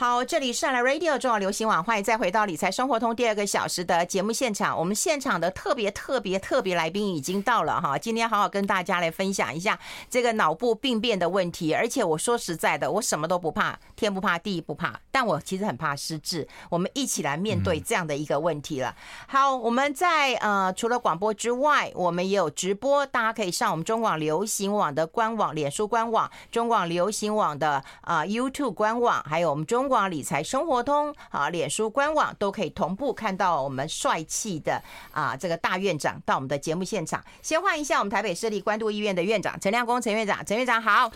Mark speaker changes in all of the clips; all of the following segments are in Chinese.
Speaker 1: 好，这里是来 Radio 中广流行网，欢迎再回到理财生活通第二个小时的节目现场。我们现场的特别特别特别来宾已经到了哈，今天好好跟大家来分享一下这个脑部病变的问题。而且我说实在的，我什么都不怕，天不怕地不怕，但我其实很怕失智。我们一起来面对这样的一个问题了。好，我们在呃除了广播之外，我们也有直播，大家可以上我们中广流行网的官网、脸书官网、中广流行网的啊、呃、YouTube 官网，还有我们中。广理财生活通啊，脸书官网都可以同步看到我们帅气的啊这个大院长到我们的节目现场。先欢迎一下我们台北市立关渡医院的院长陈亮公陈院长，陈院长好。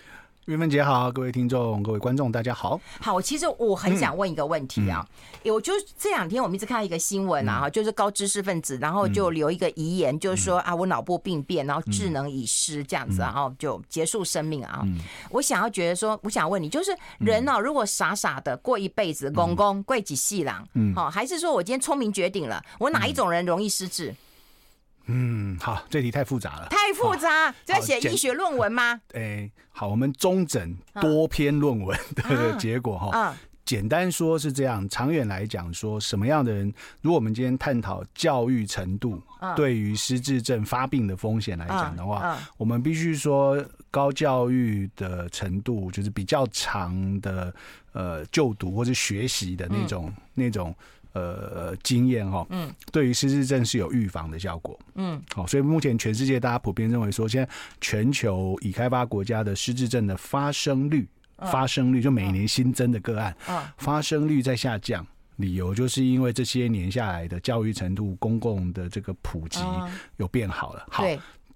Speaker 2: 韵芬姐好，各位听众、各位观众，大家好。
Speaker 1: 好，其实我很想问一个问题啊，嗯。嗯、我就这两天我们一直看到一个新闻啊，嗯、就是高知识分子，然后就留一个遗言，嗯、就是说啊，我脑部病变，然后智能已失这样子，然后就结束生命啊。嗯、我想要觉得说，我想问你，就是人呢、啊，如果傻傻的过一辈子，公公贵几细郎，嗯，好，还是说我今天聪明绝顶了，我哪一种人容易失智？
Speaker 2: 嗯，好，这题太复杂了，
Speaker 1: 太复杂，就要写医学论文吗？
Speaker 2: 哎，好，我们中整多篇论文的 结果哈，啊、简单说是这样，长远来讲说，什么样的人，如果我们今天探讨教育程度对于失智症发病的风险来讲的话，我们必须说高教育的程度，就是比较长的呃就读或者学习的那种、嗯、那种。呃，经验哈，嗯，对于失智症是有预防的效果，嗯，好，所以目前全世界大家普遍认为说，现在全球已开发国家的失智症的发生率，发生率就每年新增的个案，发生率在下降，理由就是因为这些年下来的教育程度、公共的这个普及有变好了，好，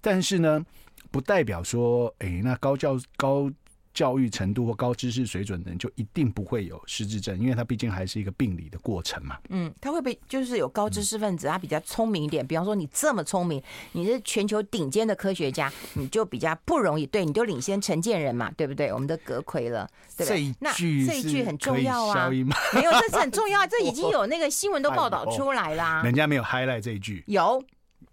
Speaker 2: 但是呢，不代表说，哎，那高教高。教育程度或高知识水准的人就一定不会有失智症，因为他毕竟还是一个病理的过程嘛。
Speaker 1: 嗯，他会被就是有高知识分子，他比较聪明一点？比方说你这么聪明，你是全球顶尖的科学家，你就比较不容易。对，你就领先陈建人嘛，对不对？我们的阁魁了，对不对？那这一句很重要啊。没有，这是很重要，这已经有那个新闻都 报道出来啦。
Speaker 2: 人家没有 highlight 这一句，
Speaker 1: 有。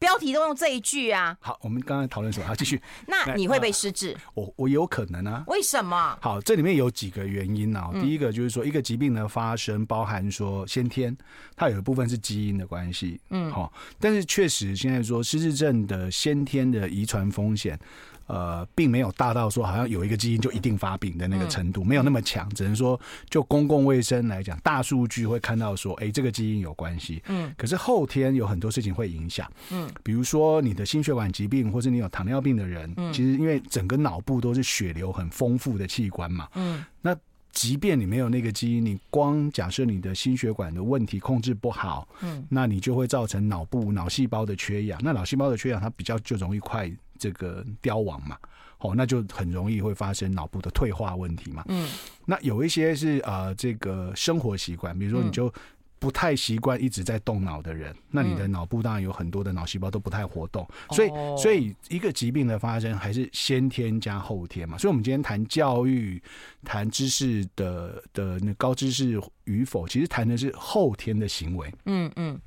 Speaker 1: 标题都用这一句啊！
Speaker 2: 好，我们刚刚讨论什么？好，继续。
Speaker 1: 那你会被失智？
Speaker 2: 我我有可能啊？
Speaker 1: 为什么？
Speaker 2: 好，这里面有几个原因啊。第一个就是说，一个疾病的发生，包含说先天，它有一部分是基因的关系。嗯，好，但是确实现在说失智症的先天的遗传风险。呃，并没有大到说好像有一个基因就一定发病的那个程度，没有那么强。只能说就公共卫生来讲，大数据会看到说，哎，这个基因有关系。嗯，可是后天有很多事情会影响。嗯，比如说你的心血管疾病，或是你有糖尿病的人，其实因为整个脑部都是血流很丰富的器官嘛。嗯，那即便你没有那个基因，你光假设你的心血管的问题控制不好，嗯，那你就会造成脑部脑细胞的缺氧。那脑细胞的缺氧，它比较就容易快。这个凋亡嘛，哦，那就很容易会发生脑部的退化问题嘛。嗯，那有一些是呃，这个生活习惯，比如说你就不太习惯一直在动脑的人，嗯、那你的脑部当然有很多的脑细胞都不太活动。嗯、所以，所以一个疾病的发生还是先天加后天嘛。所以，我们今天谈教育、谈知识的的那高知识与否，其实谈的是后天的行为。嗯嗯，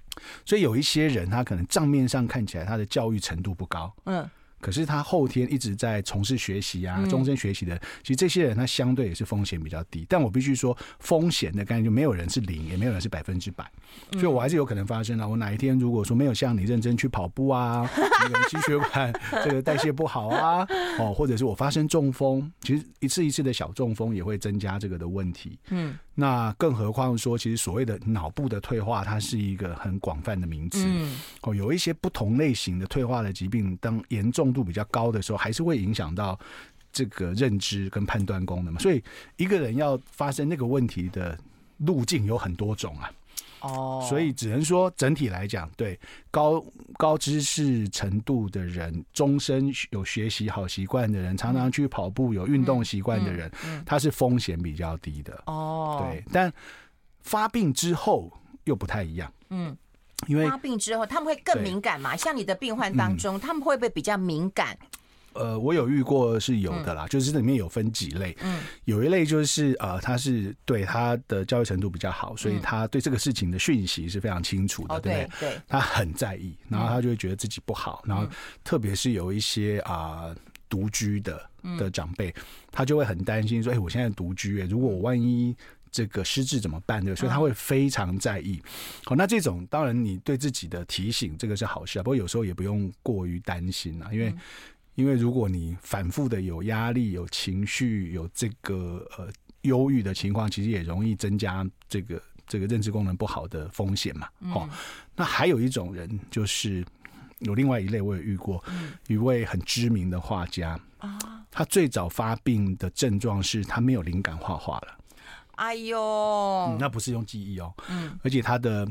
Speaker 2: 所以有一些人他可能账面上看起来他的教育程度不高。嗯。可是他后天一直在从事学习啊，终身学习的，嗯、其实这些人他相对也是风险比较低。但我必须说，风险的概念就没有人是零，也没有人是百分之百，所以我还是有可能发生啊。我哪一天如果说没有像你认真去跑步啊，心血管这个代谢不好啊，哦，或者是我发生中风，其实一次一次的小中风也会增加这个的问题。嗯。那更何况说，其实所谓的脑部的退化，它是一个很广泛的名词。哦，有一些不同类型的退化的疾病，当严重度比较高的时候，还是会影响到这个认知跟判断功能嘛。所以，一个人要发生那个问题的路径有很多种啊。哦，所以只能说整体来讲，对高高知识程度的人，终身有学习好习惯的人，常常去跑步有运动习惯的人，他是风险比较低的。哦，对，但发病之后又不太一样。嗯，因为
Speaker 1: 发病之后他们会更敏感嘛？像你的病患当中，他们会不会比较敏感？
Speaker 2: 呃，我有遇过是有的啦，嗯、就是这里面有分几类，嗯，有一类就是呃，他是对他的教育程度比较好，所以他对这个事情的讯息是非常清楚的，嗯、对不对？对，他很在意，然后他就会觉得自己不好，嗯、然后特别是有一些啊、呃、独居的的长辈，他就会很担心说，哎，我现在独居，如果我万一。这个失智怎么办？对，所以他会非常在意。好，那这种当然你对自己的提醒，这个是好事啊。不过有时候也不用过于担心啊，因为因为如果你反复的有压力、有情绪、有这个呃忧郁的情况，其实也容易增加这个这个认知功能不好的风险嘛。哦，那还有一种人就是。有另外一类，我也遇过一位很知名的画家啊，他最早发病的症状是他没有灵感画画了。
Speaker 1: 哎呦，
Speaker 2: 嗯，那不是用记忆哦，嗯，而且他的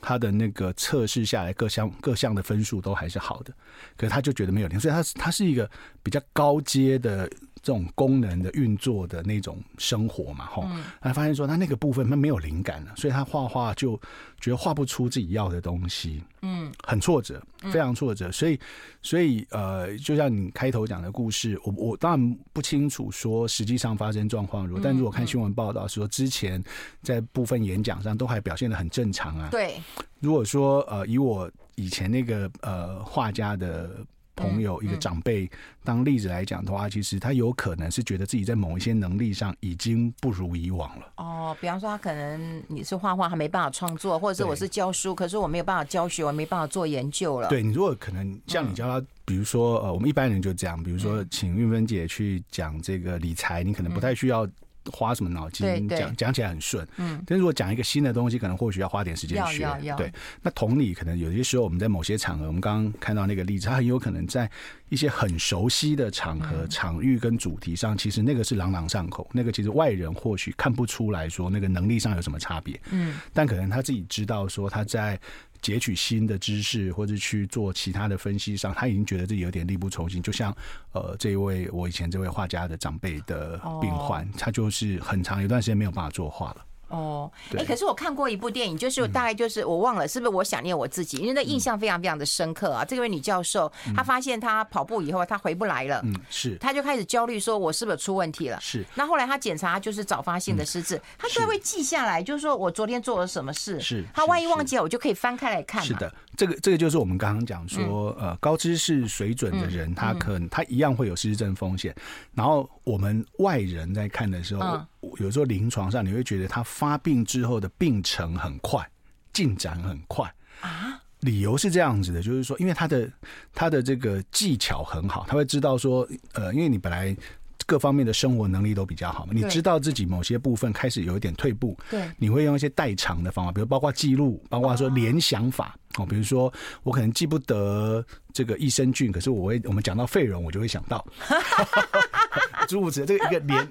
Speaker 2: 他的那个测试下来各项各项的分数都还是好的，可是他就觉得没有灵，所以他他是一个比较高阶的。这种功能的运作的那种生活嘛，哈，他发现说他那个部分他没有灵感了，所以他画画就觉得画不出自己要的东西，嗯，很挫折，非常挫折，所以，所以呃，就像你开头讲的故事，我我当然不清楚说实际上发生状况如何，但如果看新闻报道说之前在部分演讲上都还表现的很正常啊，
Speaker 1: 对，
Speaker 2: 如果说呃以我以前那个呃画家的。朋友一个长辈当例子来讲的话，其实他有可能是觉得自己在某一些能力上已经不如以往了。
Speaker 1: 哦，比方说他可能你是画画他没办法创作，或者是我是教书，可是我没有办法教学，我没办法做研究了。
Speaker 2: 对，你如果可能像你教他，比如说呃，我们一般人就这样，比如说请运芬姐去讲这个理财，你可能不太需要。花什么脑筋讲讲起来很顺，嗯，但是如果讲一个新的东西，可能或许要花点时间学，对。那同理，可能有些时候我们在某些场合，我们刚刚看到那个例子，他很有可能在一些很熟悉的场合、场域跟主题上，其实那个是朗朗上口，那个其实外人或许看不出来说那个能力上有什么差别，嗯，但可能他自己知道说他在。截取新的知识，或者去做其他的分析上，他已经觉得自己有点力不从心。就像呃，这一位我以前这位画家的长辈的病患，他就是很长一段时间没有办法作画了。
Speaker 1: 哦，哎、欸，可是我看过一部电影，就是大概就是我忘了是不是我想念我自己，因为那印象非常非常的深刻啊。这位女教授，她发现她跑步以后她回不来了，嗯，是，她就开始焦虑，说我是不是出问题了？是。那后来她检查就是早发性的失智，她都会记下来，就是说我昨天做了什么事，是。她万一忘记了，我就可以翻开来看。
Speaker 2: 是的，这个这个就是我们刚刚讲说，呃，高知识水准的人，他可能他一样会有失智症风险。然后我们外人在看的时候。有时候临床上你会觉得他发病之后的病程很快，进展很快啊。理由是这样子的，就是说，因为他的他的这个技巧很好，他会知道说，呃，因为你本来各方面的生活能力都比较好嘛，你知道自己某些部分开始有一点退步，对，你会用一些代偿的方法，比如包括记录，包括说联想法哦，比如说我可能记不得这个益生菌，可是我会我们讲到废人，我就会想到 诸如此类，这个一个联。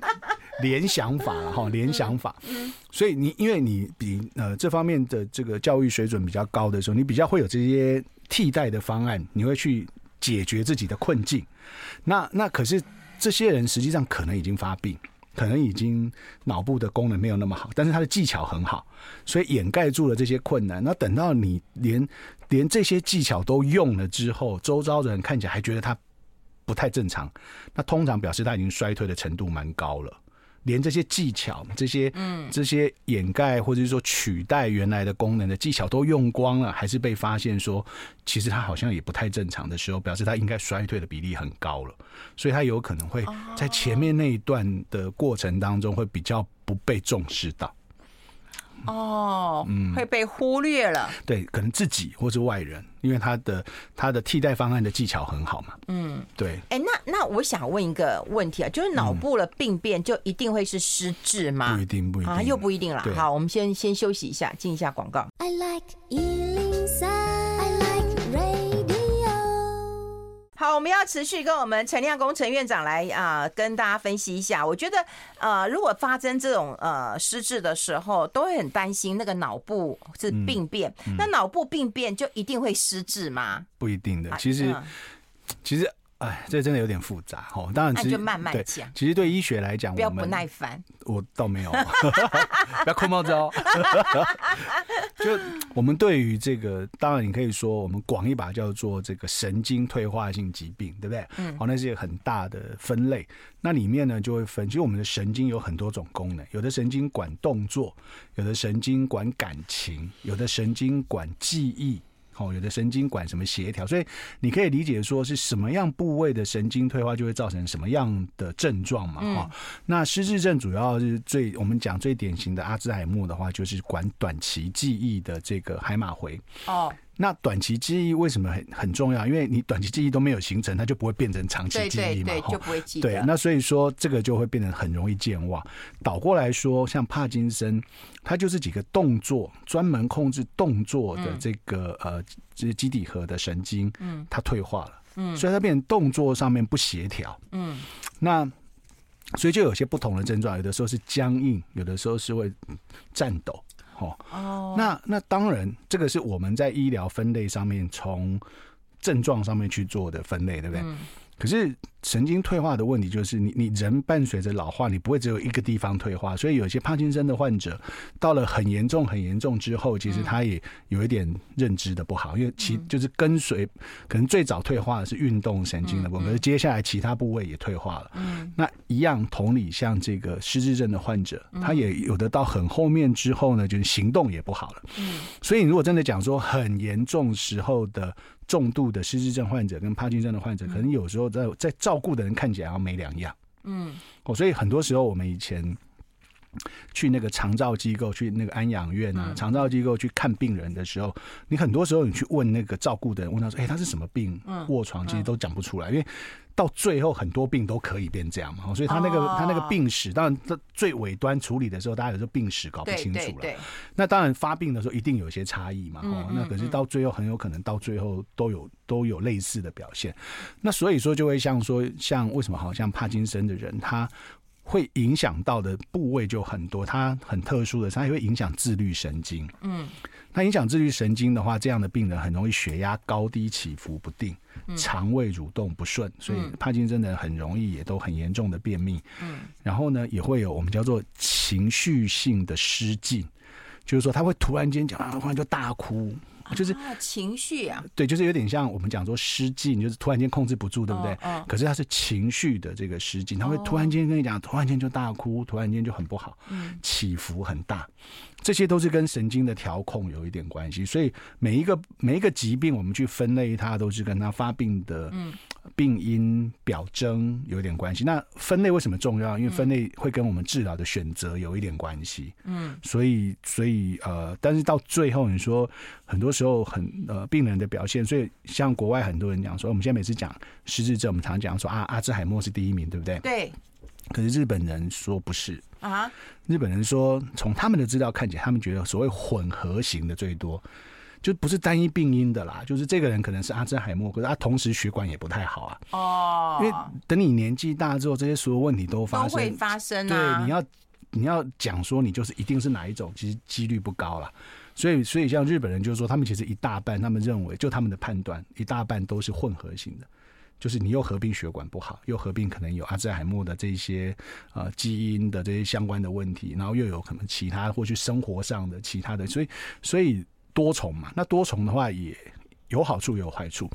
Speaker 2: 联想法了哈，联想法，所以你因为你比呃这方面的这个教育水准比较高的时候，你比较会有这些替代的方案，你会去解决自己的困境。那那可是这些人实际上可能已经发病，可能已经脑部的功能没有那么好，但是他的技巧很好，所以掩盖住了这些困难。那等到你连连这些技巧都用了之后，周遭的人看起来还觉得他不太正常，那通常表示他已经衰退的程度蛮高了。连这些技巧、这些嗯、这些掩盖或者是说取代原来的功能的技巧都用光了，还是被发现说，其实他好像也不太正常的时候，表示他应该衰退的比例很高了，所以他有可能会在前面那一段的过程当中会比较不被重视到。
Speaker 1: 哦，嗯，会被忽略了。
Speaker 2: 对，可能自己或是外人，因为他的他的替代方案的技巧很好嘛。嗯，对。
Speaker 1: 哎、欸，那那我想问一个问题啊，就是脑部的病变就一定会是失智吗？
Speaker 2: 不一定，不一定啊，
Speaker 1: 又不一定了。好，我们先先休息一下，进一下广告。I like 好，我们要持续跟我们陈亮工程院长来啊、呃，跟大家分析一下。我觉得，呃，如果发生这种呃失智的时候，都会很担心那个脑部是病变。嗯嗯、那脑部病变就一定会失智吗？
Speaker 2: 不一定的，其实，嗯、其实。哎，这真的有点复杂哦。当然，
Speaker 1: 那就慢慢讲。
Speaker 2: 其实对医学来讲，
Speaker 1: 不要不耐烦。
Speaker 2: 我倒没有，不要扣帽子哦。就我们对于这个，当然你可以说，我们广一把叫做这个神经退化性疾病，对不对？嗯。好，那是一个很大的分类。那里面呢，就会分。其实我们的神经有很多种功能，有的神经管动作，有的神经管感情，有的神经管记忆。哦，有的神经管什么协调，所以你可以理解说是什么样部位的神经退化就会造成什么样的症状嘛，哈、嗯。那失智症主要是最我们讲最典型的阿兹海默的话，就是管短期记忆的这个海马回哦。那短期记忆为什么很很重要？因为你短期记忆都没有形成，它就不会变成长期记忆嘛，
Speaker 1: 对对对，就不会记得。
Speaker 2: 对，那所以说这个就会变得很容易健忘。倒过来说，像帕金森，它就是几个动作专门控制动作的这个、嗯、呃，这是基底核的神经，嗯，它退化了，嗯，所以它变成动作上面不协调，嗯，那所以就有些不同的症状，有的时候是僵硬，有的时候是会颤抖。哦，那那当然，这个是我们在医疗分类上面从症状上面去做的分类，对不对？嗯。可是。神经退化的问题就是你，你人伴随着老化，你不会只有一个地方退化，所以有些帕金森的患者到了很严重、很严重之后，其实他也有一点认知的不好，因为其就是跟随，可能最早退化的是运动神经的部分，可是接下来其他部位也退化了。嗯，那一样同理，像这个失智症的患者，他也有的到很后面之后呢，就是行动也不好了。嗯，所以你如果真的讲说很严重时候的重度的失智症患者跟帕金森的患者，可能有时候在在照照顾的人看起来好像没两样，嗯，哦，所以很多时候我们以前去那个长照机构，去那个安养院啊，长照机构去看病人的时候，你很多时候你去问那个照顾的人，问他说：“哎，他是什么病？卧床？”其实都讲不出来，因为到最后很多病都可以变这样嘛。所以他那个他那个病史，当然这最尾端处理的时候，大家有时候病史搞不清楚了。那当然发病的时候一定有一些差异嘛。哦，那可是到最后很有可能到最后都有。都有类似的表现，那所以说就会像说，像为什么好像帕金森的人，他会影响到的部位就很多，他很特殊的，他也会影响自律神经。嗯，他影响自律神经的话，这样的病人很容易血压高低起伏不定，肠胃蠕动不顺，所以帕金森的人很容易也都很严重的便秘。嗯，然后呢，也会有我们叫做情绪性的失禁，就是说他会突然间讲啊，突然就大哭。就是
Speaker 1: 情绪啊，
Speaker 2: 对，就是有点像我们讲说失禁，就是突然间控制不住，对不对？可是他是情绪的这个失禁，他会突然间跟你讲，突然间就大哭，突然间就很不好，起伏很大。这些都是跟神经的调控有一点关系，所以每一个每一个疾病，我们去分类它，都是跟它发病的病因表征有一点关系。那分类为什么重要？因为分类会跟我们治疗的选择有一点关系。嗯，所以所以呃，但是到最后你说，很多时候很呃病人的表现，所以像国外很多人讲说，我们现在每次讲失智症，我们常讲说啊，阿兹海默是第一名，对不对？
Speaker 1: 对。
Speaker 2: 可是日本人说不是啊，日本人说从他们的资料看起来，他们觉得所谓混合型的最多，就不是单一病因的啦，就是这个人可能是阿兹海默，可是他同时血管也不太好啊。哦，因为等你年纪大之后，这些所有问题都发生，
Speaker 1: 都会发生
Speaker 2: 啊。对，你要你要讲说你就是一定是哪一种，其实几率不高啦。所以所以像日本人就是说，他们其实一大半，他们认为就他们的判断，一大半都是混合型的。就是你又合并血管不好，又合并可能有阿兹海默的这些呃基因的这些相关的问题，然后又有可能其他或去生活上的其他的，所以所以多重嘛，那多重的话也。有好处也有坏处，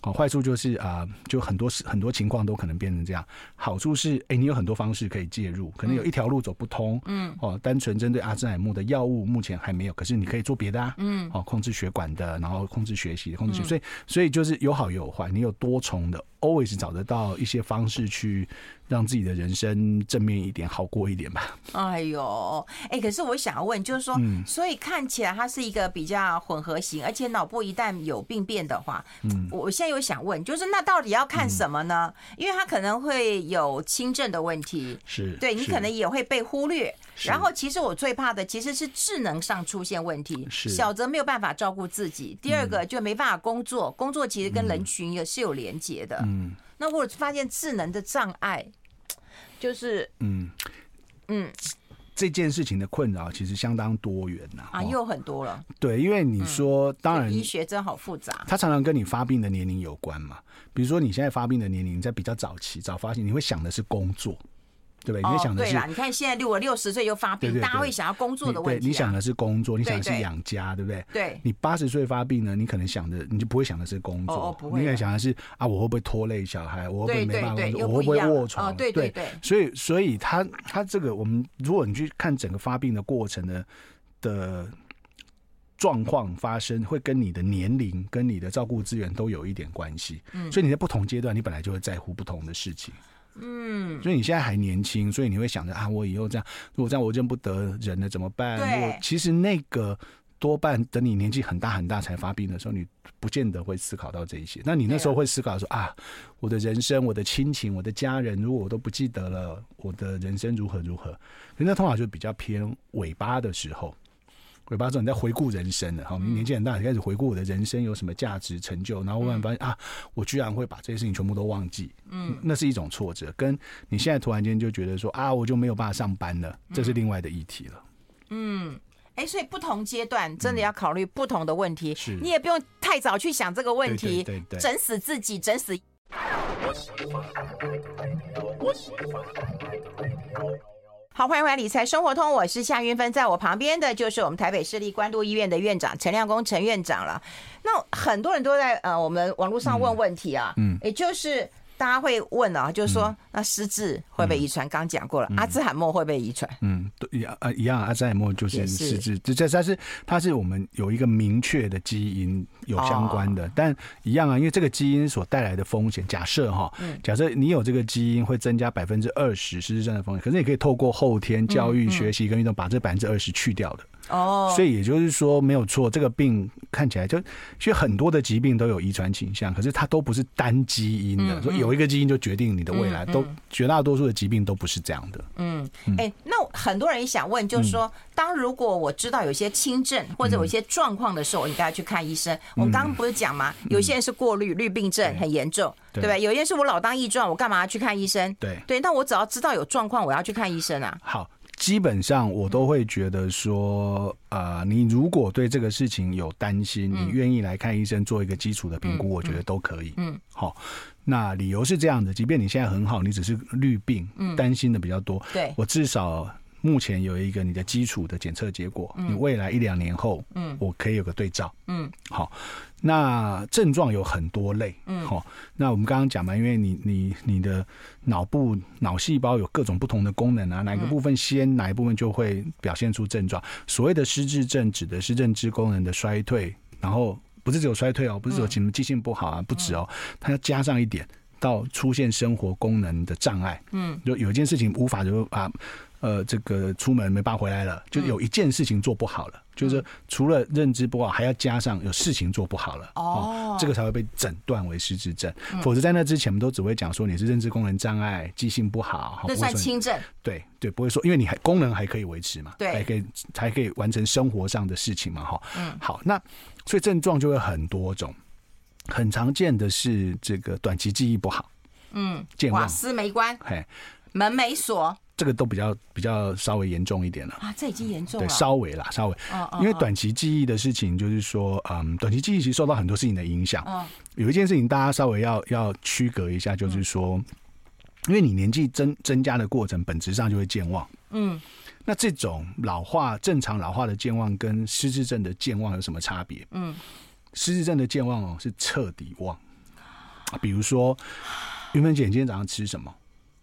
Speaker 2: 好，坏处就是啊、呃，就很多很多情况都可能变成这样。好处是，哎、欸，你有很多方式可以介入，可能有一条路走不通，嗯，哦，单纯针对阿兹海默的药物目前还没有，可是你可以做别的啊，嗯，哦，控制血管的，然后控制学习，控制学，所以所以就是有好也有坏，你有多重的，always 找得到一些方式去。让自己的人生正面一点，好过一点吧。
Speaker 1: 哎呦，哎，可是我想要问，就是说，嗯，所以看起来它是一个比较混合型，而且脑部一旦有病变的话，嗯，我现在又想问，就是那到底要看什么呢？嗯，因为它可能会有轻症的问题，
Speaker 2: 是
Speaker 1: 对你可能也会被忽略。然后，其实我最怕的其实是智能上出现问题，是。小则没有办法照顾自己，第二个就没办法工作，工作其实跟人群也是有连结的，嗯。那我发现智能的障碍，就是嗯。
Speaker 2: 嗯，这件事情的困扰其实相当多元呐
Speaker 1: 啊，又很多了。
Speaker 2: 对，因为你说，当然
Speaker 1: 医学真好复杂，
Speaker 2: 它常常跟你发病的年龄有关嘛。比如说你现在发病的年龄在比较早期，早发现，你会想的是工作。对不对？你想的是，
Speaker 1: 你看现在六我六十岁又发病，大家会想要工作的问题。
Speaker 2: 对，你想的是工作，你想的是养家，对不对？
Speaker 1: 对。
Speaker 2: 你八十岁发病呢，你可能想的，你就不会想的是工作，不会。你可能想的是啊，我会不会拖累小孩？我会不会没办法工作？我会不会卧床？
Speaker 1: 对对对。
Speaker 2: 所以，所以他他这个，我们如果你去看整个发病的过程呢的状况发生，会跟你的年龄、跟你的照顾资源都有一点关系。嗯，所以你在不同阶段，你本来就会在乎不同的事情。嗯，所以你现在还年轻，所以你会想着啊，我以后这样，如果这样我认不得人了怎么办？
Speaker 1: 对，
Speaker 2: 其实那个多半等你年纪很大很大才发病的时候，你不见得会思考到这一些。那你那时候会思考说啊，我的人生、我的亲情、我的家人，如果我都不记得了，我的人生如何如何？可是那通常就比较偏尾巴的时候。尾巴之后，你在回顾人生了，好，你年纪很大，你开始回顾我的人生有什么价值、成就，然后忽然发现啊，我居然会把这些事情全部都忘记，嗯，那是一种挫折。跟你现在突然间就觉得说啊，我就没有办法上班了，这是另外的议题了。
Speaker 1: 嗯，哎，所以不同阶段真的要考虑不同的问题，
Speaker 2: 是
Speaker 1: 你也不用太早去想这个问题，
Speaker 2: 对对对，
Speaker 1: 整死自己，整死。好，欢迎回来《理财生活通》，我是夏云芬，在我旁边的就是我们台北市立关渡医院的院长陈亮公陈院长了。那很多人都在呃我们网络上问问题啊，嗯，也就是。大家会问啊，就是说，那失智会不会遗传？刚讲过了，阿兹海默会不会遗传？
Speaker 2: 嗯，对，一样一样，阿兹海默就是失智，这这它是它是我们有一个明确的基因有相关的，但一样啊，因为这个基因所带来的风险，假设哈，假设你有这个基因会增加百分之二十失智症的风险，可是你可以透过后天教育、学习跟运动把这百分之二十去掉的。哦，所以也就是说没有错，这个病看起来就其实很多的疾病都有遗传倾向，可是它都不是单基因的，所以有一个基因就决定你的未来，都绝大多数的疾病都不是这样的。嗯，
Speaker 1: 哎，那很多人也想问，就是说，当如果我知道有些轻症或者有一些状况的时候，我应该去看医生。我们刚刚不是讲吗？有些人是过滤滤病症很严重，对不对？有些是我老当益壮，我干嘛要去看医生？
Speaker 2: 对
Speaker 1: 对，那我只要知道有状况，我要去看医生啊。
Speaker 2: 好。基本上我都会觉得说，呃，你如果对这个事情有担心，你愿意来看医生做一个基础的评估，我觉得都可以。嗯，好，那理由是这样的，即便你现在很好，你只是绿病，担心的比较多。对，我至少目前有一个你的基础的检测结果，你未来一两年后，嗯，我可以有个对照。嗯，好。那症状有很多类，嗯，好，那我们刚刚讲嘛，因为你你你的脑部脑细胞有各种不同的功能啊，哪个部分先，哪一部分就会表现出症状。所谓的失智症指的是认知功能的衰退，然后不是只有衰退哦，不是有什么记性不好啊，不止哦，它要加上一点到出现生活功能的障碍，嗯，就有一件事情无法就啊。呃，这个出门没办法回来了，就有一件事情做不好了，嗯、就是除了认知不好，还要加上有事情做不好了，哦，这个才会被诊断为失智症。嗯、否则在那之前，我们都只会讲说你是认知功能障碍、记性不好，
Speaker 1: 这算轻症。
Speaker 2: 对对，不会说，因为你还功能还可以维持嘛，对，还可以才可以完成生活上的事情嘛，哈，嗯，好，那所以症状就会很多种，很常见的是这个短期记忆不好，嗯，健忘，
Speaker 1: 瓦斯没关，嘿，门没锁。
Speaker 2: 这个都比较比较稍微严重一点了
Speaker 1: 啊，这已经严重了。
Speaker 2: 对，稍微啦，稍微。因为短期记忆的事情，就是说，嗯，短期记忆其实受到很多事情的影响。有一件事情大家稍微要要区隔一下，就是说，因为你年纪增增加的过程，本质上就会健忘。嗯。那这种老化正常老化的健忘跟失智症的健忘有什么差别？嗯。失智症的健忘哦是彻底忘。比如说，云芬姐，你今天早上吃什么？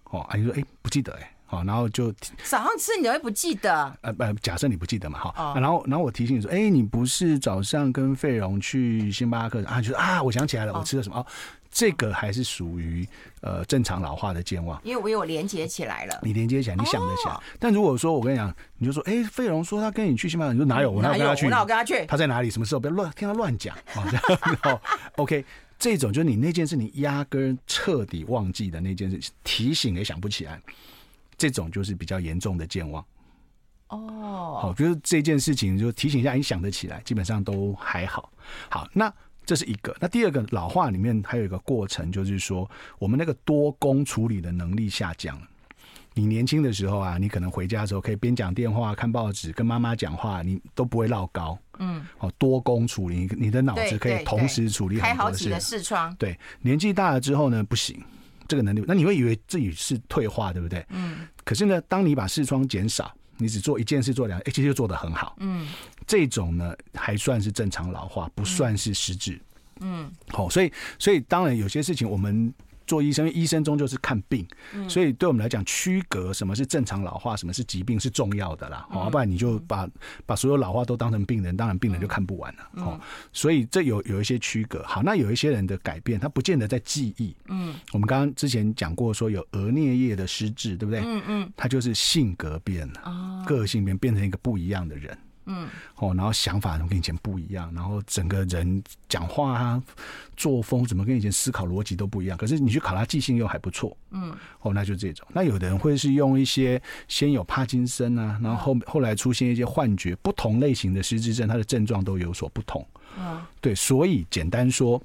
Speaker 2: 哦，阿姨说，哎，不记得哎。好，然后就
Speaker 1: 早上吃你都会不记得？
Speaker 2: 呃呃，假设你不记得嘛，好，哦、然后然后我提醒你说，哎，你不是早上跟费荣去星巴克啊？就说啊，我想起来了，我吃了什么？哦，哦，这个还是属于呃正常老化的健忘，
Speaker 1: 因为我有连接起来了。
Speaker 2: 你连接起来，你想得起来。哦、但如果说我跟你讲，你就说，哎，费荣说他跟你去星巴克，你说哪有？我哪有跟他去？
Speaker 1: 哪有跟他去？
Speaker 2: 他在哪里？什么时候？不要乱听他乱讲啊！然后 OK，这种就是你那件事你压根彻底忘记的那件事，提醒也想不起来。这种就是比较严重的健忘。哦，好，就是这件事情就提醒一下，你想得起来，基本上都还好。好，那这是一个。那第二个老化里面还有一个过程，就是说我们那个多工处理的能力下降了。你年轻的时候啊，你可能回家的时候可以边讲电话、看报纸、跟妈妈讲话，你都不会落高。嗯，好，多工处理，你的脑子可以同时处理很多事。开好几个视窗。对，年纪大了之后呢，不行。这个能力，那你会以为自己是退化，对不对？嗯。可是呢，当你把视窗减少，你只做一件事做两，哎，其实就做得很好。嗯。这种呢，还算是正常老化，不算是失智。嗯。好，所以，所以当然有些事情我们做医生，因为医生终究是看病，所以对我们来讲，区隔什么是正常老化，什么是疾病是重要的啦。好，不然你就把把所有老化都当成病人，当然病人就看不完了。哦，所以这有有一些区隔。好，那有一些人的改变，他不见得在记忆。嗯，我们刚刚之前讲过，说有额颞叶的失智，对不对？嗯嗯，他就是性格变了，个性变，变成一个不一样的人。嗯，哦，然后想法怎么跟以前不一样，然后整个人讲话啊、作风怎么跟以前思考逻辑都不一样。可是你去考他记性又还不错，嗯，哦，那就这种。那有的人会是用一些先有帕金森啊，然后后后来出现一些幻觉，不同类型的失智症，它的症状都有所不同。嗯，对，所以简单说，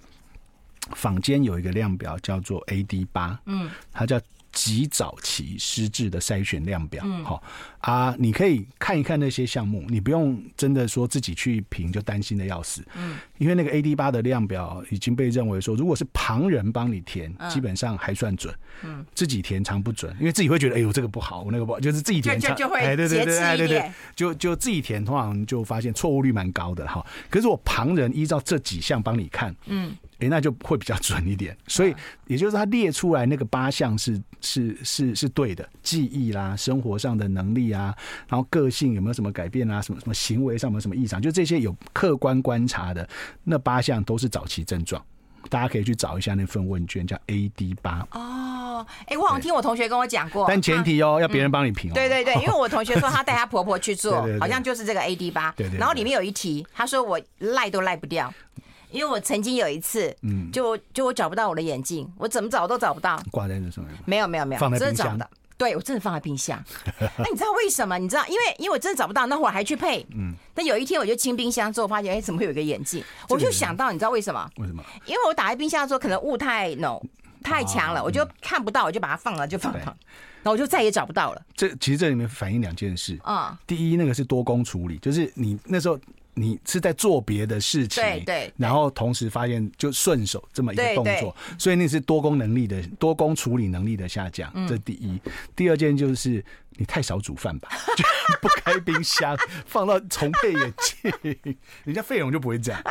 Speaker 2: 坊间有一个量表叫做 AD 八，嗯，它叫。极早期失智的筛选量表，好、嗯、啊，你可以看一看那些项目，你不用真的说自己去评就担心的要死，嗯，因为那个 AD 八的量表已经被认为说，如果是旁人帮你填，基本上还算准，嗯，自己填常不准，因为自己会觉得，哎呦这个不好，我那个不好，就是自己填，
Speaker 1: 就就会哎对对对对对，
Speaker 2: 就就自己填，通常就发现错误率蛮高的哈。可是我旁人依照这几项帮你看，嗯。哎、欸，那就会比较准一点，所以也就是他列出来那个八项是是是是对的，记忆啦，生活上的能力啊，然后个性有没有什么改变啊，什么什么行为上有没有什么异常，就这些有客观观察的那八项都是早期症状，大家可以去找一下那份问卷，叫 AD 八。
Speaker 1: 哦，哎、欸，我好像听我同学跟我讲过，
Speaker 2: 但前提哦，啊、要别人帮你评哦、嗯。
Speaker 1: 对对对，因为我同学说她带她婆婆去 做，好像就是这个 AD 八，对，对对。然后里面有一题，她说我赖都赖不掉。因为我曾经有一次，嗯，就就我找不到我的眼镜，我怎么找都找不到，
Speaker 2: 挂在那上面。
Speaker 1: 没有没有没有，
Speaker 2: 放在冰箱。
Speaker 1: 对，我真的放在冰箱。那 你知道为什么？你知道，因为因为我真的找不到，那会儿还去配。嗯。但有一天我就清冰箱之后，发现哎，怎么会有一个眼镜？我就想到，你知道为什么？为什么？因为我打开冰箱的时候，可能雾太浓太强了，我就看不到，我就把它放了，就放了，然后我就再也找不到了。
Speaker 2: 这其实这里面反映两件事啊。第一，那个是多工处理，就是你那时候。你是在做别的事情，对对，然后同时发现就顺手这么一个动作，所以那是多工能力的多工处理能力的下降，这第一。第二件就是你太少煮饭吧，就不开冰箱，放到重配眼镜，人家费勇就不会这样。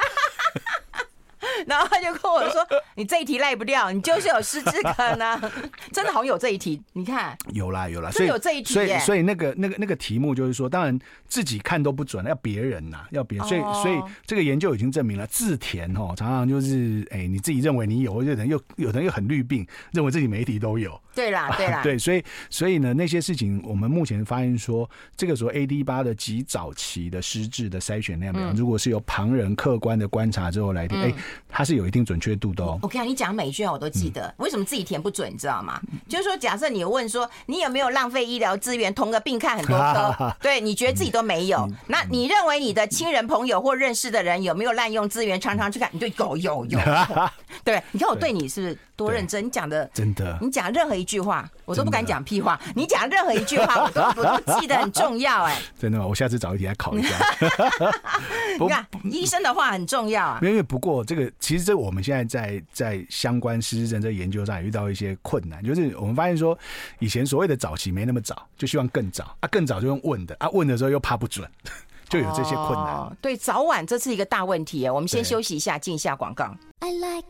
Speaker 1: 然后他就跟我说：“ 你这一题赖不掉，你就是有失智可能。”真的好像有这一题，你看
Speaker 2: 有啦有啦，所以有这一题，所以所以那个那个那个题目就是说，当然自己看都不准，要别人呐，要别人。所以所以这个研究已经证明了，自填哦，常常就是哎，你自己认为你有，有人又有人又很绿病，认为自己每一题都有。
Speaker 1: 对啦对啦，
Speaker 2: 对，所以所以呢，那些事情我们目前发现说，这个时候 AD 八的极早期的失智的筛选量表，如果是由旁人客观的观察之后来填，哎。它是有一定准确度的哦。
Speaker 1: 我跟你讲，你讲每一句话我都记得。为什么自己填不准？你知道吗？就是说，假设你问说，你有没有浪费医疗资源，同个病看很多科？对，你觉得自己都没有。那你认为你的亲人朋友或认识的人有没有滥用资源，常常去看？你就有有有。对，你看我对你是不是多认真？你讲的真的，你讲任何一句话，我都不敢讲屁话。你讲任何一句话，我都我都记得很重要。哎，
Speaker 2: 真的吗？我下次找一题来考一下。
Speaker 1: 你看，医生的话很重要啊。
Speaker 2: 因为不过这个。其实这我们现在在在相关失智症这研究上也遇到一些困难，就是我们发现说，以前所谓的早期没那么早，就希望更早啊，更早就用问的啊，问的时候又怕不准，就有这些困难。
Speaker 1: 哦、对，早晚这是一个大问题。我们先休息一下，进一下广告。I like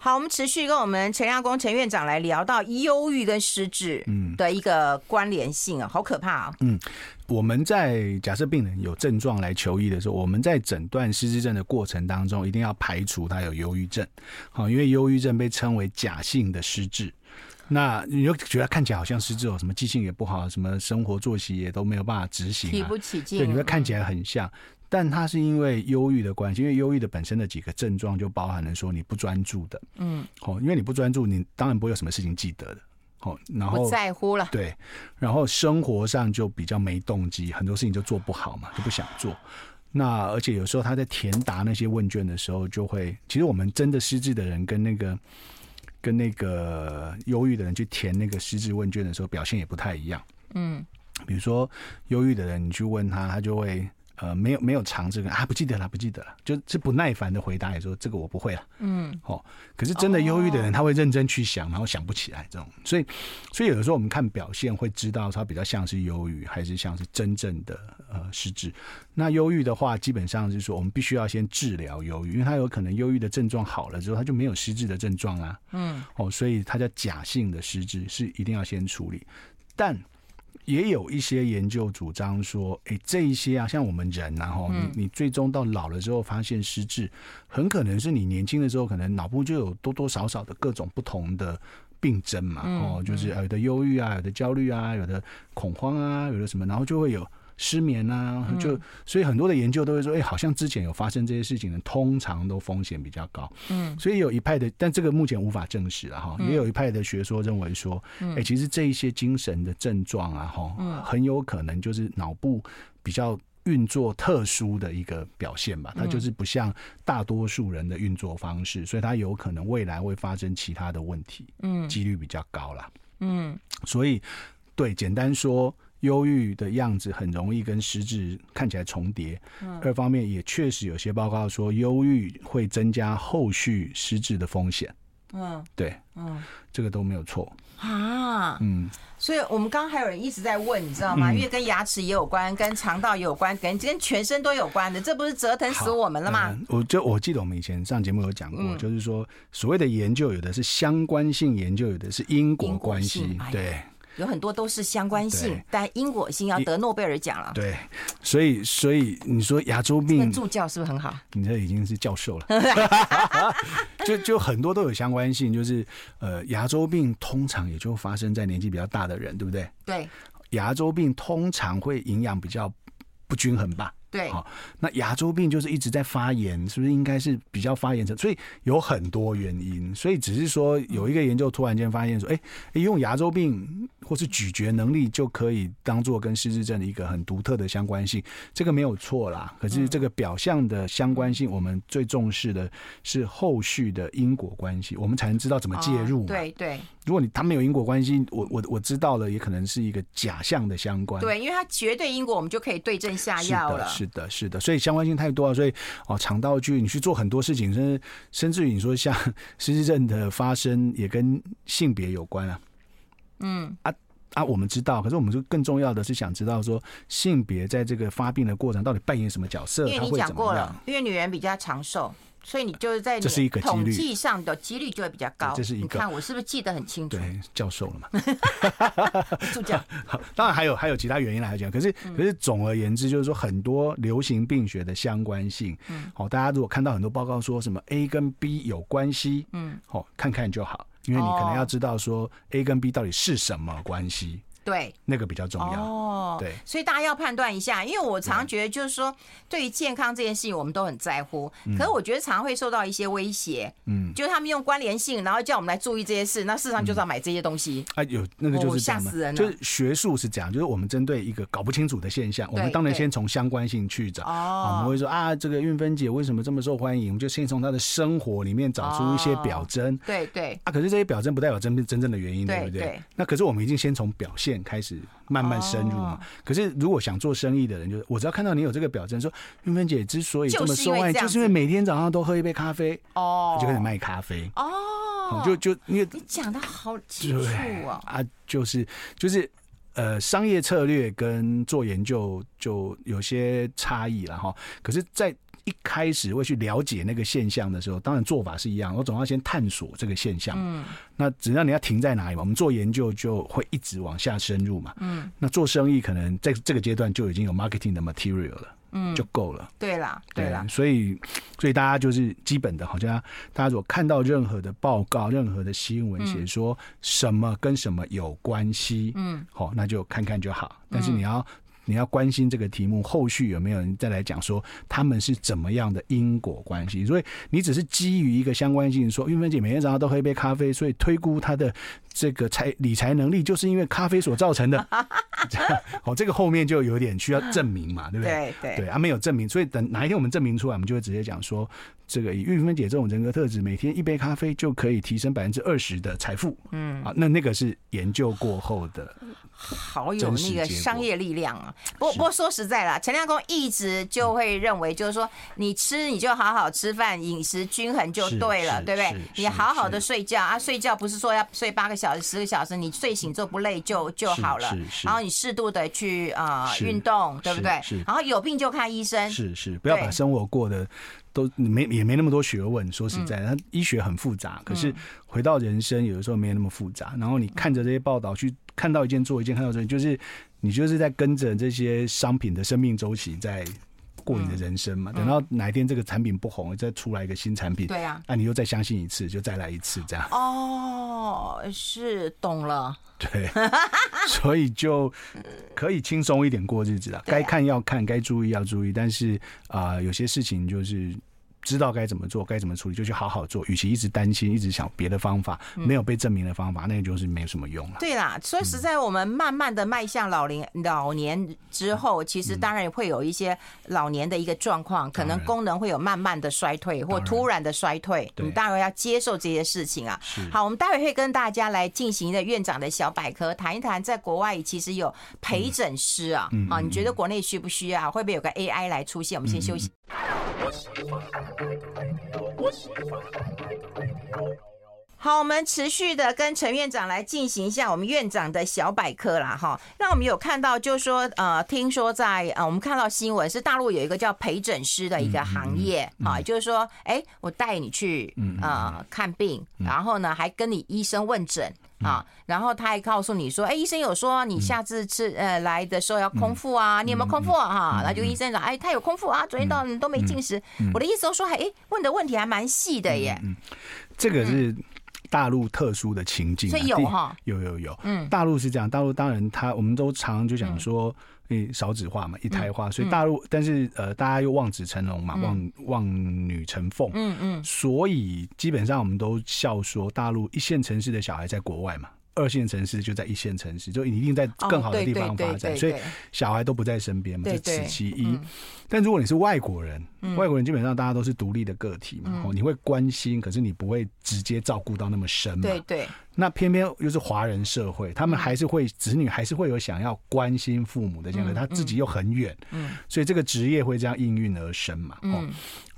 Speaker 1: 好，我们持续跟我们陈亚公陈院长来聊到忧郁跟失智的一个关联性啊，好可怕啊！
Speaker 2: 嗯，我们在假设病人有症状来求医的时候，我们在诊断失智症的过程当中，一定要排除他有忧郁症。好，因为忧郁症被称为假性的失智，那你就觉得看起来好像失智哦，什么记性也不好，什么生活作息也都没有办法执行，
Speaker 1: 提不起劲，
Speaker 2: 对，你会看起来很像。但他是因为忧郁的关系，因为忧郁的本身的几个症状就包含了说你不专注的，嗯，哦，因为你不专注，你当然不会有什么事情记得的，好，然后
Speaker 1: 不在乎了，
Speaker 2: 对，然后生活上就比较没动机，很多事情就做不好嘛，就不想做。那而且有时候他在填答那些问卷的时候，就会，其实我们真的失智的人跟那个跟那个忧郁的人去填那个失智问卷的时候，表现也不太一样，嗯，比如说忧郁的人，你去问他，他就会。呃，没有没有尝这个啊，不记得了，不记得了，就是不耐烦的回答，也说这个我不会了。嗯，哦，可是真的忧郁的人，他会认真去想，然后想不起来这种，所以所以有的时候我们看表现会知道他比较像是忧郁，还是像是真正的呃失智。那忧郁的话，基本上就是说我们必须要先治疗忧郁，因为他有可能忧郁的症状好了之后，他就没有失智的症状啦。嗯，哦，所以他叫假性的失智，是一定要先处理，但。也有一些研究主张说，哎、欸，这一些啊，像我们人然、啊、后你你最终到老了之后发现失智，很可能是你年轻的时候可能脑部就有多多少少的各种不同的病症嘛，哦，就是有的忧郁啊，有的焦虑啊，有的恐慌啊，有的什么，然后就会有。失眠啊，就所以很多的研究都会说，哎、欸，好像之前有发生这些事情的，通常都风险比较高。嗯，所以有一派的，但这个目前无法证实了哈。也有一派的学说认为说，哎、欸，其实这一些精神的症状啊，哈，很有可能就是脑部比较运作特殊的一个表现吧。它就是不像大多数人的运作方式，所以它有可能未来会发生其他的问题。嗯，几率比较高啦。嗯，所以对，简单说。忧郁的样子很容易跟失智看起来重叠。嗯，二方面也确实有些报告说，忧郁会增加后续失智的风险。嗯，对，嗯，这个都没有错
Speaker 1: 啊。嗯，所以我们刚刚还有人一直在问，你知道吗？因为跟牙齿也有关，跟肠道也有关，跟跟全身都有关的，这不是折腾死我们了吗？
Speaker 2: 我就我记得我们以前上节目有讲过，就是说所谓的研究，有的是相关性研究，有的是因果关系，对。
Speaker 1: 有很多都是相关性，但因果性要得诺贝尔奖了。
Speaker 2: 对，所以所以你说牙周病
Speaker 1: 助教是不是很好？
Speaker 2: 你这已经是教授了，就就很多都有相关性，就是呃，牙周病通常也就发生在年纪比较大的人，对不对？
Speaker 1: 对，
Speaker 2: 牙周病通常会营养比较不均衡吧？
Speaker 1: 对，
Speaker 2: 好，那牙周病就是一直在发炎，是不是应该是比较发炎的？所以有很多原因，所以只是说有一个研究突然间发现说，哎、欸，用牙周病或是咀嚼能力就可以当做跟失智症的一个很独特的相关性，这个没有错啦。可是这个表象的相关性，我们最重视的是后续的因果关系，我们才能知道怎么介入。
Speaker 1: 对对。
Speaker 2: 如果你他没有因果关系，我我我知道了，也可能是一个假象的相关。
Speaker 1: 对，因为它绝对因果，我们就可以对症下药了。
Speaker 2: 是的，是的，是的。所以相关性太多了，所以哦，肠道剧你去做很多事情，甚至甚至于你说像 失智症的发生也跟性别有关啊。嗯啊啊，我们知道，可是我们就更重要的是想知道说性别在这个发病的过程到底扮演什么角色？
Speaker 1: 因为你讲过了，因为女人比较长寿。所以你就是在这是一个统计上的几率就会比较高。
Speaker 2: 这是一个，
Speaker 1: 你看我是不是记得很清楚？
Speaker 2: 对，教授了嘛。
Speaker 1: 助教。
Speaker 2: 好，当然还有还有其他原因来讲，可是可是总而言之，就是说很多流行病学的相关性。嗯。好，大家如果看到很多报告说什么 A 跟 B 有关系，嗯，好，看看就好，因为你可能要知道说 A 跟 B 到底是什么关系。
Speaker 1: 对，
Speaker 2: 那个比较重要哦。对，
Speaker 1: 所以大家要判断一下，因为我常常觉得，就是说，对于健康这件事情，我们都很在乎。可是我觉得常常会受到一些威胁，嗯，就是他们用关联性，然后叫我们来注意这些事，那事实上就是要买这些东西
Speaker 2: 啊。有那个就是吓死人，就是学术是这样，就是我们针对一个搞不清楚的现象，我们当然先从相关性去找。哦，我们会说啊，这个韵芬姐为什么这么受欢迎？我们就先从她的生活里面找出一些表征。
Speaker 1: 对对。
Speaker 2: 啊，可是这些表征不代表真真正的原因，对不对？那可是我们已经先从表现开始慢慢深入嘛。可是如果想做生意的人，就是我只要看到你有这个表征，说云芬姐之所以这么受欢迎，就是因为每天早上都喝一杯咖啡哦，就开始卖咖啡。哦，就就因为
Speaker 1: 你讲的好清楚啊
Speaker 2: 啊，就是就是呃，商业策略跟做研究就有些差异了哈。可是，在一开始会去了解那个现象的时候，当然做法是一样。我总要先探索这个现象。嗯，那只要你要停在哪里嘛？我们做研究就会一直往下深入嘛。嗯，那做生意可能在这个阶段就已经有 marketing 的 material 了。嗯，就够了。
Speaker 1: 对啦，对啦。
Speaker 2: 所以，所以大家就是基本的，好像大家如果看到任何的报告、任何的新闻写说什么跟什么有关系，嗯，好，那就看看就好。但是你要。你要关心这个题目，后续有没有人再来讲说他们是怎么样的因果关系？所以你只是基于一个相关性，说玉芬姐每天早上都喝一杯咖啡，所以推估她的这个财理财能力就是因为咖啡所造成的。好，这个后面就有点需要证明嘛，对不对？对对，对啊，没有证明，所以等哪一天我们证明出来，我们就会直接讲说。这个以玉芬姐这种人格特质，每天一杯咖啡就可以提升百分之二十的财富。嗯，啊，那那个是研究过后的，
Speaker 1: 好有那个商业力量啊。不不过说实在了，陈亮公一直就会认为，就是说你吃你就好好吃饭，饮食均衡就对了，对不对？你好好的睡觉啊，睡觉不是说要睡八个小时、十个小时，你睡醒之后不累就就好了。然后你适度的去啊运动，对不对？然后有病就看医生。
Speaker 2: 是是，不要把生活过得。都没也没那么多学问，说实在的，他医学很复杂。可是回到人生，有的时候没那么复杂。然后你看着这些报道，去看到一件做一件，看到这，就是你就是在跟着这些商品的生命周期在过你的人生嘛。等到哪一天这个产品不红，再出来一个新产品，对啊，那你又再相信一次，就再来一次这样。
Speaker 1: 哦，是懂了。
Speaker 2: 对，所以就可以轻松一点过日子了。该看要看，该注意要注意。但是啊、呃，有些事情就是。知道该怎么做，该怎么处理，就去好好做。与其一直担心，一直想别的方法，没有被证明的方法，嗯、那个就是没有什么用了。
Speaker 1: 对啦，说实在，我们慢慢的迈向老龄老年之后，其实当然会有一些老年的一个状况，可能功能会有慢慢的衰退或突然的衰退。你当然要接受这些事情啊。好，我们待会会跟大家来进行一个院长的小百科，谈一谈在国外其实有陪诊师啊。啊，你觉得国内需不需要？会不会有个 AI 来出现？我们先休息。好，我们持续的跟陈院长来进行一下我们院长的小百科啦，哈。那我们有看到，就是说，呃，听说在呃，我们看到新闻是大陆有一个叫陪诊师的一个行业，啊，就是说，哎，我带你去呃看病，然后呢，还跟你医生问诊。啊，然后他还告诉你说，哎，医生有说你下次吃呃来的时候要空腹啊，你有没有空腹啊？哈，那就医生讲，哎，他有空腹啊，昨天到你都没进食。我的意思都说，哎，问的问题还蛮细的耶。
Speaker 2: 嗯，这个是大陆特殊的情境，
Speaker 1: 所以有哈，
Speaker 2: 有有有。嗯，大陆是这样，大陆当然他我们都常就讲说，诶，少子化嘛，一胎化，所以大陆但是呃，大家又望子成龙嘛，望望女成凤，嗯嗯，所以基本上我们都笑说，大陆一线城市的小孩在国外嘛。二线城市就在一线城市，就一定在更好的地方发展，所以小孩都不在身边嘛，这此其一。但如果你是外国人，外国人基本上大家都是独立的个体嘛，哦你会关心，可是你不会直接照顾到那么深嘛。对对。那偏偏又是华人社会，他们还是会子女还是会有想要关心父母的这样的，他自己又很远，嗯，所以这个职业会这样应运而生嘛，嗯。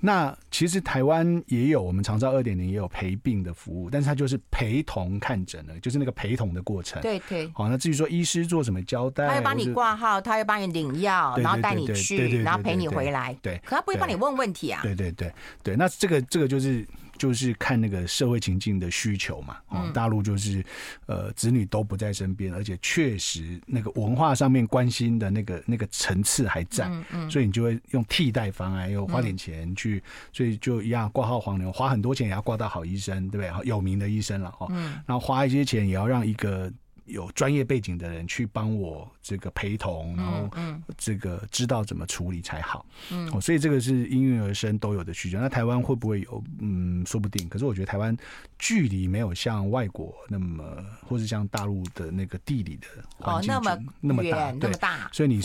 Speaker 2: 那其实台湾也有，我们长照二点零也有陪病的服务，但是它就是陪同看诊的，就是那个陪同的过程。对对。好，那至于说医师做什么交代，他会帮你挂号，他会帮你领药，然后带你去，然后陪你回来。对。可他不会帮你问问题啊。对对对对，那这个这个就是。就是看那个社会情境的需求嘛，哦，大陆就是，呃，子女都不在身边，而且确实那个文化上面关心的那个那个层次还在，嗯嗯，所以你就会用替代方案，又花点钱去，所以就一样挂号黄牛，花很多钱也要挂到好医生，对不对？有名的医生了，哦，嗯然后花一些钱也要让一个。有专业背景的人去帮我这个陪同，然后这个知道怎么处理才好。嗯，所以这个是应运而生都有的需求。那台湾会不会有？嗯，说不定。可是我觉得台湾距离没有像外国那么，或是像大陆的那个地理的环境那么那么大，对，所以你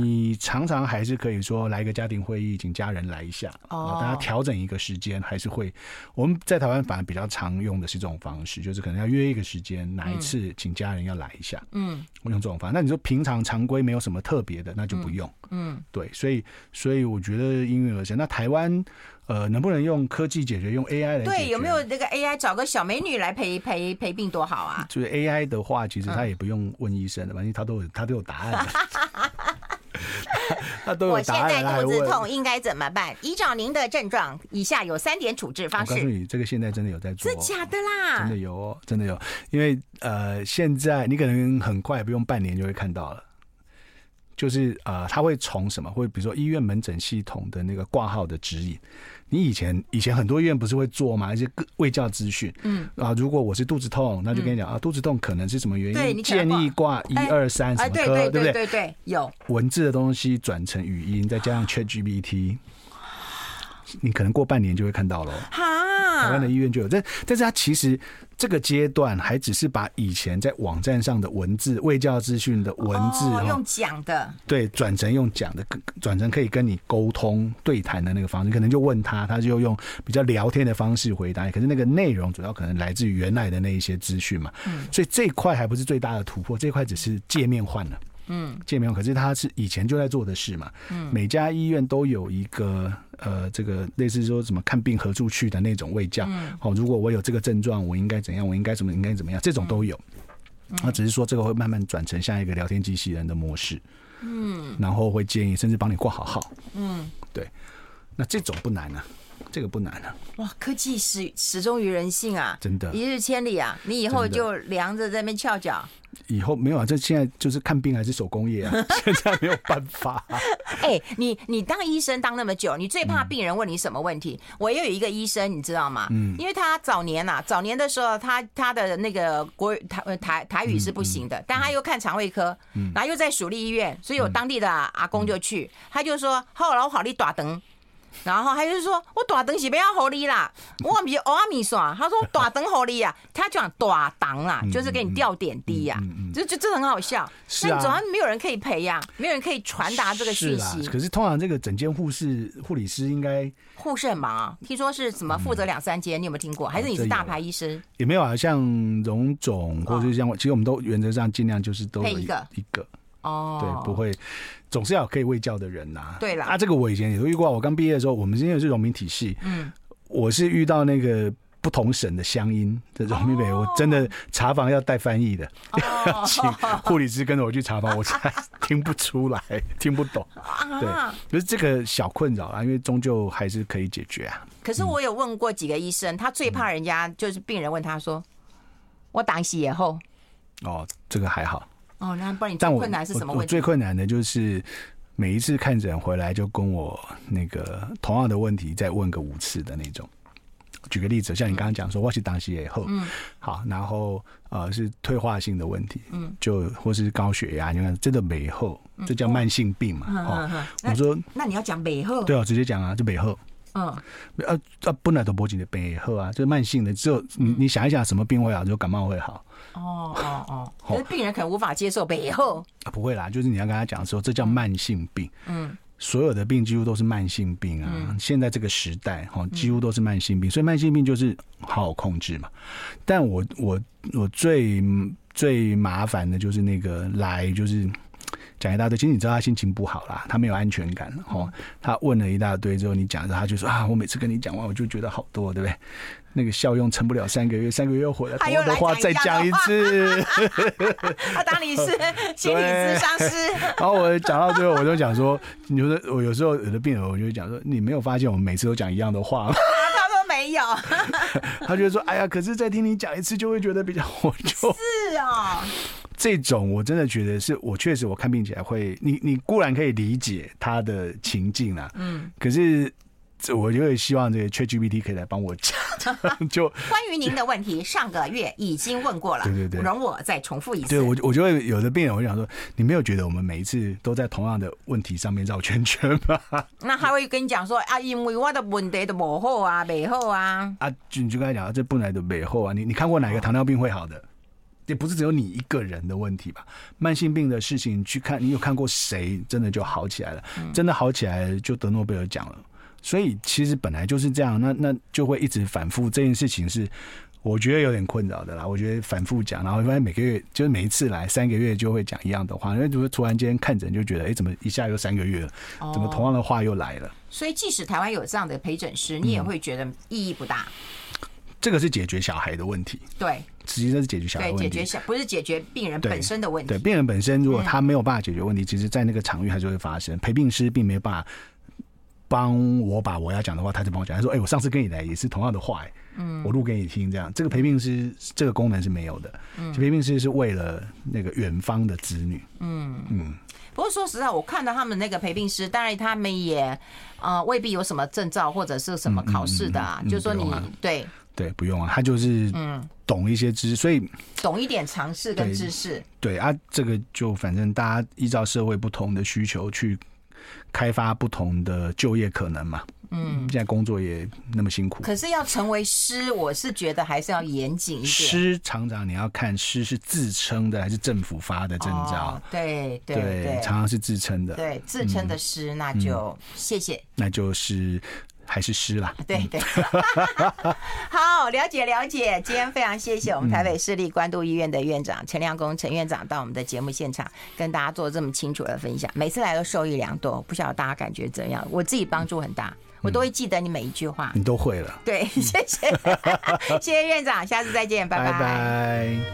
Speaker 2: 你常常还是可以说来个家庭会议，请家人来一下，哦，大家调整一个时间，还是会。我们在台湾反而比较常用的是这种方式，就是可能要约一个时间，哪一次请家人。要来一下，嗯，我用这种方法。那你说平常常规没有什么特别的，那就不用，嗯，嗯对，所以所以我觉得因运而生。那台湾呃，能不能用科技解决？用 AI 来对，有没有那个 AI 找个小美女来陪陪陪病多好啊？就是 AI 的话，其实他也不用问医生的，反正他都有他都有答案。我现在肚子痛，应该怎么办？依照您的症状，以下有三点处置方式。我告诉你，这个现在真的有在做，是假的啦，真的有哦，真的有。因为呃，现在你可能很快不用半年就会看到了。就是呃，他会从什么？会比如说医院门诊系统的那个挂号的指引。你以前以前很多医院不是会做吗？一些个卫教资讯，嗯啊，如果我是肚子痛，那就跟你讲啊，肚子痛可能是什么原因？对，你建议挂一二三什么科，对不对？对对，有文字的东西转成语音，再加上 ChatGPT。你可能过半年就会看到了。哈，台湾的医院就有，但但是它其实这个阶段还只是把以前在网站上的文字、卫教资讯的文字用讲的，对，转成用讲的，转成可以跟你沟通对谈的那个方式，可能就问他，他就用比较聊天的方式回答。可是那个内容主要可能来自于原来的那一些资讯嘛，嗯所以这一块还不是最大的突破，这一块只是界面换了。嗯，见没有？可是他是以前就在做的事嘛。嗯，每家医院都有一个呃，这个类似说什么看病合住去的那种卫教。嗯，哦，如果我有这个症状，我应该怎样？我应该怎么？应该怎么样？这种都有。那只是说这个会慢慢转成像一个聊天机器人的模式。嗯，然后会建议甚至帮你挂好号。嗯，对。那这种不难啊。这个不难啊！
Speaker 1: 哇，科技始始终于人性啊，
Speaker 2: 真的，
Speaker 1: 一日千里啊！你以后就量着在那边翘脚。
Speaker 2: 以后没有啊，这现在就是看病还是手工业啊，现在没有办法、啊。
Speaker 1: 哎、欸，你你当医生当那么久，你最怕病人问你什么问题？嗯、我也有一个医生，你知道吗？嗯，因为他早年呐、啊，早年的时候，他他的那个国语台台台语是不行的，嗯嗯、但他又看肠胃科，嗯、然后又在蜀立医院，所以有当地的阿公就去，嗯、他就说：“好，老好你打灯。”然后他就说：“我大肠是不要合理啦，我不是欧阿米耍。”他说：“大肠好你啊，他讲大肠啦，就是给你吊点滴呀，就就这很好笑。那总要没有人可以陪呀，没有人可以传达这个讯息。
Speaker 2: 可是通常这个整间护士、护理师应该
Speaker 1: 护士很忙啊，听说是什么负责两三间，你有没有听过？还是你是大牌医师？
Speaker 2: 也没有啊，像荣总或者是像，其实我们都原则上尽量就是都
Speaker 1: 配一个
Speaker 2: 一个哦，对，不会。”总是要有可以喂教的人呐、啊。
Speaker 1: 对啦，
Speaker 2: 啊，这个我以前也都遇过。我刚毕业的时候，我们今天是农民体系，嗯，我是遇到那个不同省的乡音的荣民北，我 真的查房要带翻译的，请护理师跟着我去查房，我才听不出来，听不懂。对，可是这个小困扰啊，因为终究还是可以解决啊。
Speaker 1: 可是我有问过几个医生，他最怕人家就是病人问他说：“嗯、我打洗以后。”
Speaker 2: 哦，这个还好。
Speaker 1: 哦，那不然你最困难是什么问题？
Speaker 2: 我最困难的就是每一次看诊回来就跟我那个同样的问题再问个五次的那种。举个例子，像你刚刚讲说，我是当时以后，嗯，好，然后呃是退化性的问题，嗯，就或是高血压，你看这个美后，这叫慢性病嘛？哦，我说
Speaker 1: 那你要讲美后，
Speaker 2: 对啊，直接讲啊，就美后，嗯，呃呃，本来都不紧的美后啊，就是慢性的，只有你你想一想，什么病会好？就感冒会好。
Speaker 1: 哦哦 哦，可是病人可能无法接受背后
Speaker 2: 啊，不会啦，就是你要跟他讲说，这叫慢性病。嗯，所有的病几乎都是慢性病啊。嗯、现在这个时代哈，几乎都是慢性病，所以慢性病就是好好控制嘛。但我我我最最麻烦的就是那个来就是讲一大堆，其实你知道他心情不好啦，他没有安全感哦。他问了一大堆之后，你讲的他就说啊，我每次跟你讲完，我就觉得好多，对不对？那个效用撑不了三个月，三个月又回来，同样的话再讲一次。
Speaker 1: 他 当你是 心理咨商师，
Speaker 2: 然后我讲到最后，我就讲说，你说我有时候有的病人，我就讲说，你没有发现我们每次都讲一样的话吗？
Speaker 1: 他说没有，
Speaker 2: 他就说，哎呀，可是再听你讲一次，就会觉得比较活就。
Speaker 1: 是啊，
Speaker 2: 这种我真的觉得是我确实我看病起来会，你你固然可以理解他的情境啊，嗯，可是。我就会希望这个 ChatGPT 可以来帮我讲。就
Speaker 1: 关于您的问题，上个月已经问过了。
Speaker 2: 对对对，
Speaker 1: 容我再重复一次。
Speaker 2: 对，我我就会有的病人，我就想说，你没有觉得我们每一次都在同样的问题上面绕圈圈吗？
Speaker 1: 那他会跟你讲说啊，因为我的问题都不好啊，没好啊。
Speaker 2: 啊，就你就跟他讲，这本来的没好啊。你你看过哪个糖尿病会好的？也不是只有你一个人的问题吧？慢性病的事情，去看你有看过谁真的就好起来了？真的好起来就得诺贝尔奖了。所以其实本来就是这样，那那就会一直反复这件事情是，我觉得有点困扰的啦。我觉得反复讲，然后发现每个月就是每一次来三个月就会讲一样的话，因为如果突然间看诊就觉得，哎，怎么一下又三个月了？怎么同样的话又来了？哦，
Speaker 1: 所以即使台湾有这样的陪诊师，你也会觉得意义不大。
Speaker 2: 嗯，这个是解决小孩的问题，
Speaker 1: 对，
Speaker 2: 实际上是解决小孩的问题，
Speaker 1: 解决小不是解决病人本身的问题。
Speaker 2: 对，对病人本身，如果他没有办法解决问题，其实在那个场域还是会发生。陪病师并没有办法。帮我把我要讲的话，他就帮我讲。他说：“哎、欸，我上次跟你来也是同样的话，哎，嗯，我录给你听，这样。这个陪病师这个功能是没有的，嗯，陪病师是为了那个远方的子女，嗯嗯。
Speaker 1: 不过说实在，我看到他们那个陪病师，当然他们也啊、呃、未必有什么证照或者是什么考试的啊，嗯嗯嗯、就是说你、啊、对
Speaker 2: 对不用啊，他就是嗯懂一些知识，所以
Speaker 1: 懂一点常识跟知识。
Speaker 2: 对，对啊，这个就反正大家依照社会不同的需求去。开发不同的就业可能嘛？嗯，现在工作也那么辛苦。
Speaker 1: 可是要成为师，我是觉得还是要严谨一点。
Speaker 2: 师厂长你要看师是自称的还是政府发的证照？
Speaker 1: 对对对，
Speaker 2: 常常是自称的。
Speaker 1: 对，自称的师，那就谢谢。
Speaker 2: 那就是还是湿啦。
Speaker 1: 对对，好，了解了解。今天非常谢谢我们台北市立关渡医院的院长陈亮公陈院长到我们的节目现场，跟大家做这么清楚的分享。每次来都受益良多，不晓得大家感觉怎样？我自己帮助很大，我都会记得你每一句话。
Speaker 2: 你都会了。
Speaker 1: 对，谢谢，谢谢院长，下次再见，拜拜。
Speaker 2: 拜拜。